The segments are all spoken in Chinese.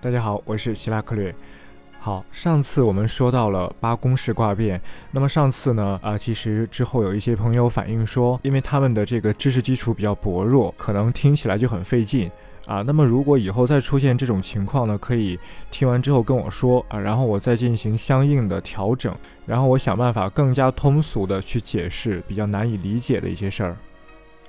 大家好，我是希拉克略。好，上次我们说到了八宫式卦变，那么上次呢，啊，其实之后有一些朋友反映说，因为他们的这个知识基础比较薄弱，可能听起来就很费劲啊。那么如果以后再出现这种情况呢，可以听完之后跟我说啊，然后我再进行相应的调整，然后我想办法更加通俗的去解释比较难以理解的一些事儿。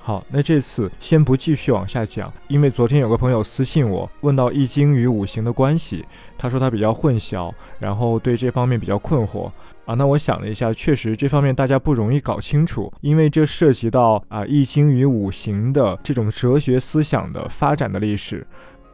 好，那这次先不继续往下讲，因为昨天有个朋友私信我，问到易经与五行的关系，他说他比较混淆，然后对这方面比较困惑啊。那我想了一下，确实这方面大家不容易搞清楚，因为这涉及到啊易经与五行的这种哲学思想的发展的历史。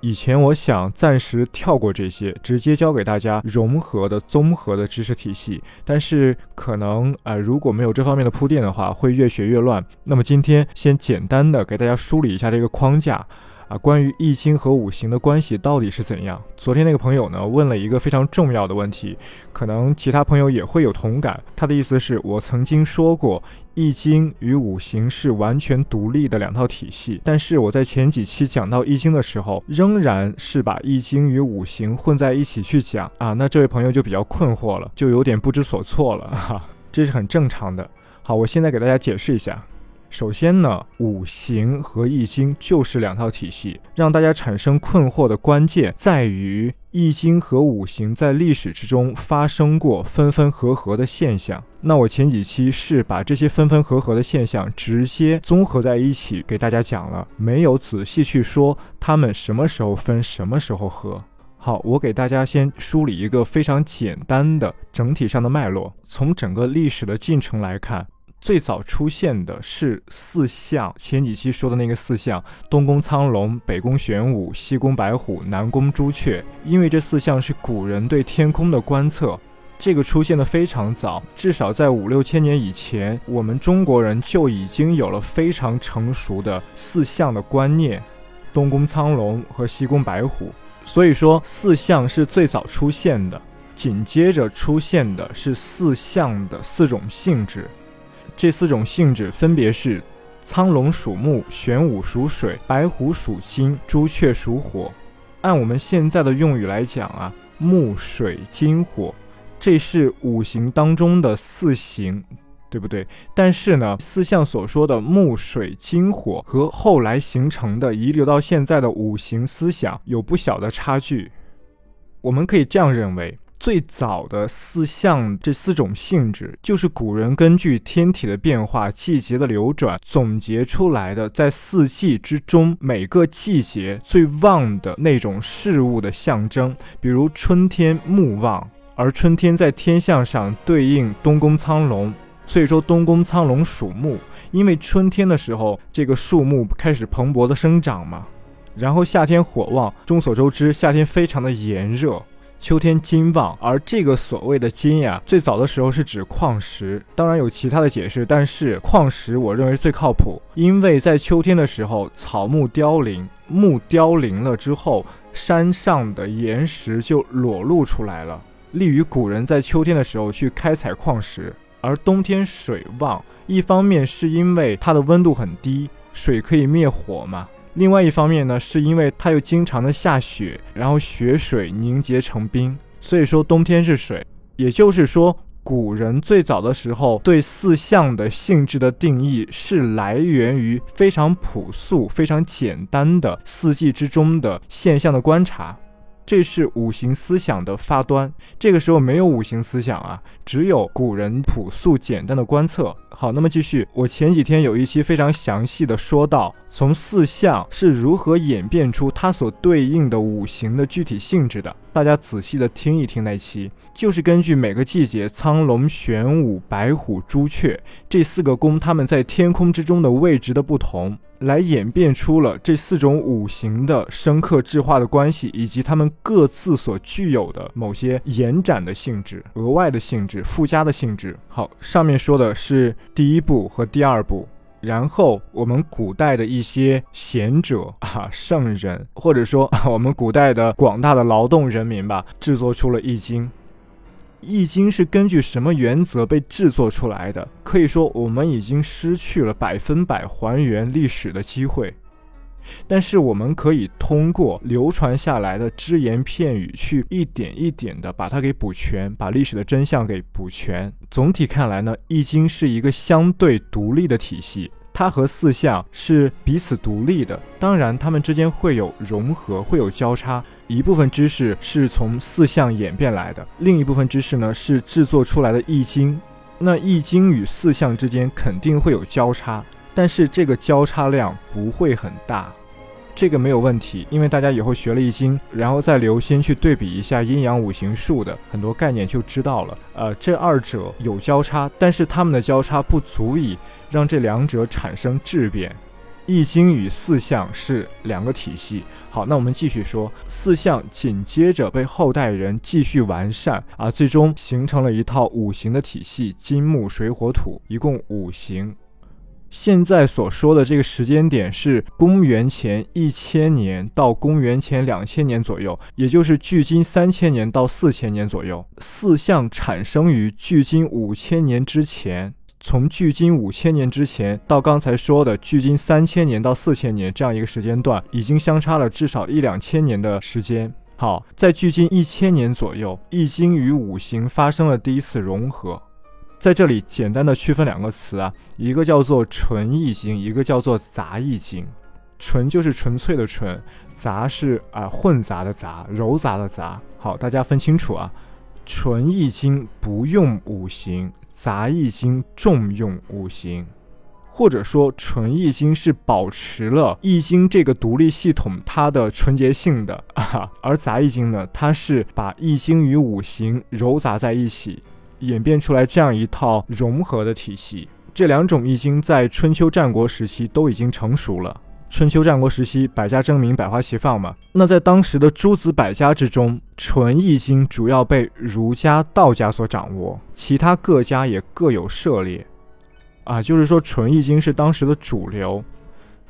以前我想暂时跳过这些，直接教给大家融合的综合的知识体系，但是可能呃如果没有这方面的铺垫的话，会越学越乱。那么今天先简单的给大家梳理一下这个框架。啊，关于易经和五行的关系到底是怎样？昨天那个朋友呢问了一个非常重要的问题，可能其他朋友也会有同感。他的意思是我曾经说过，易经与五行是完全独立的两套体系，但是我在前几期讲到易经的时候，仍然是把易经与五行混在一起去讲啊。那这位朋友就比较困惑了，就有点不知所措了哈，这是很正常的。好，我现在给大家解释一下。首先呢，五行和易经就是两套体系，让大家产生困惑的关键在于易经和五行在历史之中发生过分分合合的现象。那我前几期是把这些分分合合的现象直接综合在一起给大家讲了，没有仔细去说他们什么时候分，什么时候合。好，我给大家先梳理一个非常简单的整体上的脉络，从整个历史的进程来看。最早出现的是四象，前几期说的那个四象：东宫苍龙、北宫玄武、西宫白虎、南宫朱雀。因为这四象是古人对天空的观测，这个出现的非常早，至少在五六千年以前，我们中国人就已经有了非常成熟的四象的观念：东宫苍龙和西宫白虎。所以说，四象是最早出现的，紧接着出现的是四象的四种性质。这四种性质分别是：苍龙属木，玄武属水，白虎属金，朱雀属火。按我们现在的用语来讲啊，木、水、金、火，这是五行当中的四行，对不对？但是呢，四象所说的木、水、金、火和后来形成的遗留到现在的五行思想有不小的差距。我们可以这样认为。最早的四象这四种性质，就是古人根据天体的变化、季节的流转总结出来的，在四季之中每个季节最旺的那种事物的象征。比如春天木旺，而春天在天象上对应东宫苍龙，所以说东宫苍龙属木，因为春天的时候这个树木开始蓬勃的生长嘛。然后夏天火旺，众所周知，夏天非常的炎热。秋天金旺，而这个所谓的金呀，最早的时候是指矿石，当然有其他的解释，但是矿石我认为最靠谱，因为在秋天的时候，草木凋零，木凋零了之后，山上的岩石就裸露出来了，利于古人在秋天的时候去开采矿石。而冬天水旺，一方面是因为它的温度很低，水可以灭火嘛。另外一方面呢，是因为它又经常的下雪，然后雪水凝结成冰，所以说冬天是水。也就是说，古人最早的时候对四象的性质的定义是来源于非常朴素、非常简单的四季之中的现象的观察。这是五行思想的发端。这个时候没有五行思想啊，只有古人朴素简单的观测。好，那么继续，我前几天有一期非常详细的说到，从四象是如何演变出它所对应的五行的具体性质的。大家仔细的听一听那期，就是根据每个季节苍龙、玄武、白虎、朱雀这四个宫，它们在天空之中的位置的不同。来演变出了这四种五行的深刻质化的关系，以及它们各自所具有的某些延展的性质、额外的性质、附加的性质。好，上面说的是第一步和第二步，然后我们古代的一些贤者啊、圣人，或者说我们古代的广大的劳动人民吧，制作出了《易经》。易经是根据什么原则被制作出来的？可以说，我们已经失去了百分百还原历史的机会。但是我们可以通过流传下来的只言片语，去一点一点的把它给补全，把历史的真相给补全。总体看来呢，《易经》是一个相对独立的体系。它和四象是彼此独立的，当然它们之间会有融合，会有交叉。一部分知识是从四象演变来的，另一部分知识呢是制作出来的《易经》。那《易经》与四象之间肯定会有交叉，但是这个交叉量不会很大。这个没有问题，因为大家以后学了易经，然后再留心去对比一下阴阳五行术的很多概念，就知道了。呃，这二者有交叉，但是它们的交叉不足以让这两者产生质变。易经与四象是两个体系。好，那我们继续说，四象紧接着被后代人继续完善啊，最终形成了一套五行的体系：金木水火土，一共五行。现在所说的这个时间点是公元前一千年到公元前两千年左右，也就是距今三千年到四千年左右。四象产生于距今五千年之前，从距今五千年之前到刚才说的距今三千年到四千年这样一个时间段，已经相差了至少一两千年的时间。好，在距今一千年左右，易经与五行发生了第一次融合。在这里简单的区分两个词啊，一个叫做纯易经，一个叫做杂易经。纯就是纯粹的纯，杂是啊混杂的杂，糅杂的杂。好，大家分清楚啊，纯易经不用五行，杂易经重用五行，或者说纯易经是保持了易经这个独立系统它的纯洁性的啊，而杂易经呢，它是把易经与五行糅杂在一起。演变出来这样一套融合的体系，这两种易经在春秋战国时期都已经成熟了。春秋战国时期，百家争鸣，百花齐放嘛。那在当时的诸子百家之中，纯易经主要被儒家、道家所掌握，其他各家也各有涉猎。啊，就是说纯易经是当时的主流。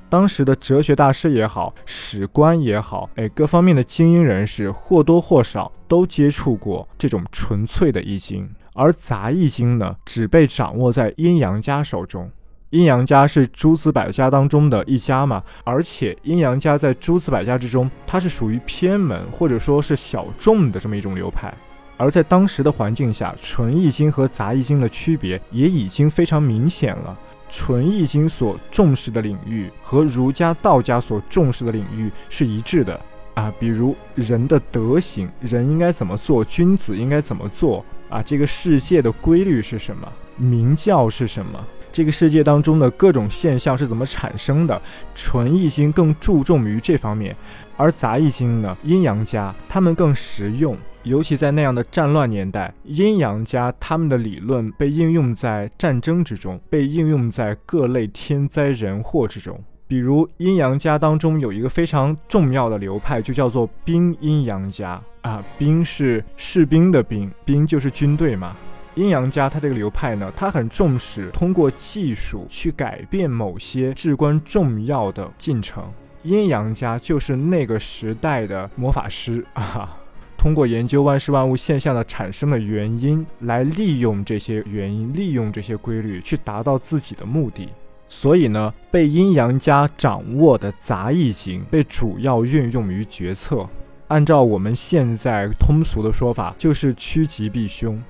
当时的哲学大师也好，史官也好，哎，各方面的精英人士或多或少都接触过这种纯粹的易经。而杂易经呢，只被掌握在阴阳家手中。阴阳家是诸子百家当中的一家嘛，而且阴阳家在诸子百家之中，它是属于偏门或者说是小众的这么一种流派。而在当时的环境下，纯易经和杂易经的区别也已经非常明显了。纯易经所重视的领域和儒家、道家所重视的领域是一致的啊，比如人的德行，人应该怎么做，君子应该怎么做。啊，这个世界的规律是什么？明教是什么？这个世界当中的各种现象是怎么产生的？纯易经更注重于这方面，而杂易经呢？阴阳家他们更实用，尤其在那样的战乱年代，阴阳家他们的理论被应用在战争之中，被应用在各类天灾人祸之中。比如阴阳家当中有一个非常重要的流派，就叫做兵阴阳家啊。兵是士兵的兵，兵就是军队嘛。阴阳家他这个流派呢，他很重视通过技术去改变某些至关重要的进程。阴阳家就是那个时代的魔法师 啊，通过研究万事万物现象的产生的原因，来利用这些原因，利用这些规律去达到自己的目的。所以呢，被阴阳家掌握的杂役经被主要运用于决策。按照我们现在通俗的说法，就是趋吉避凶。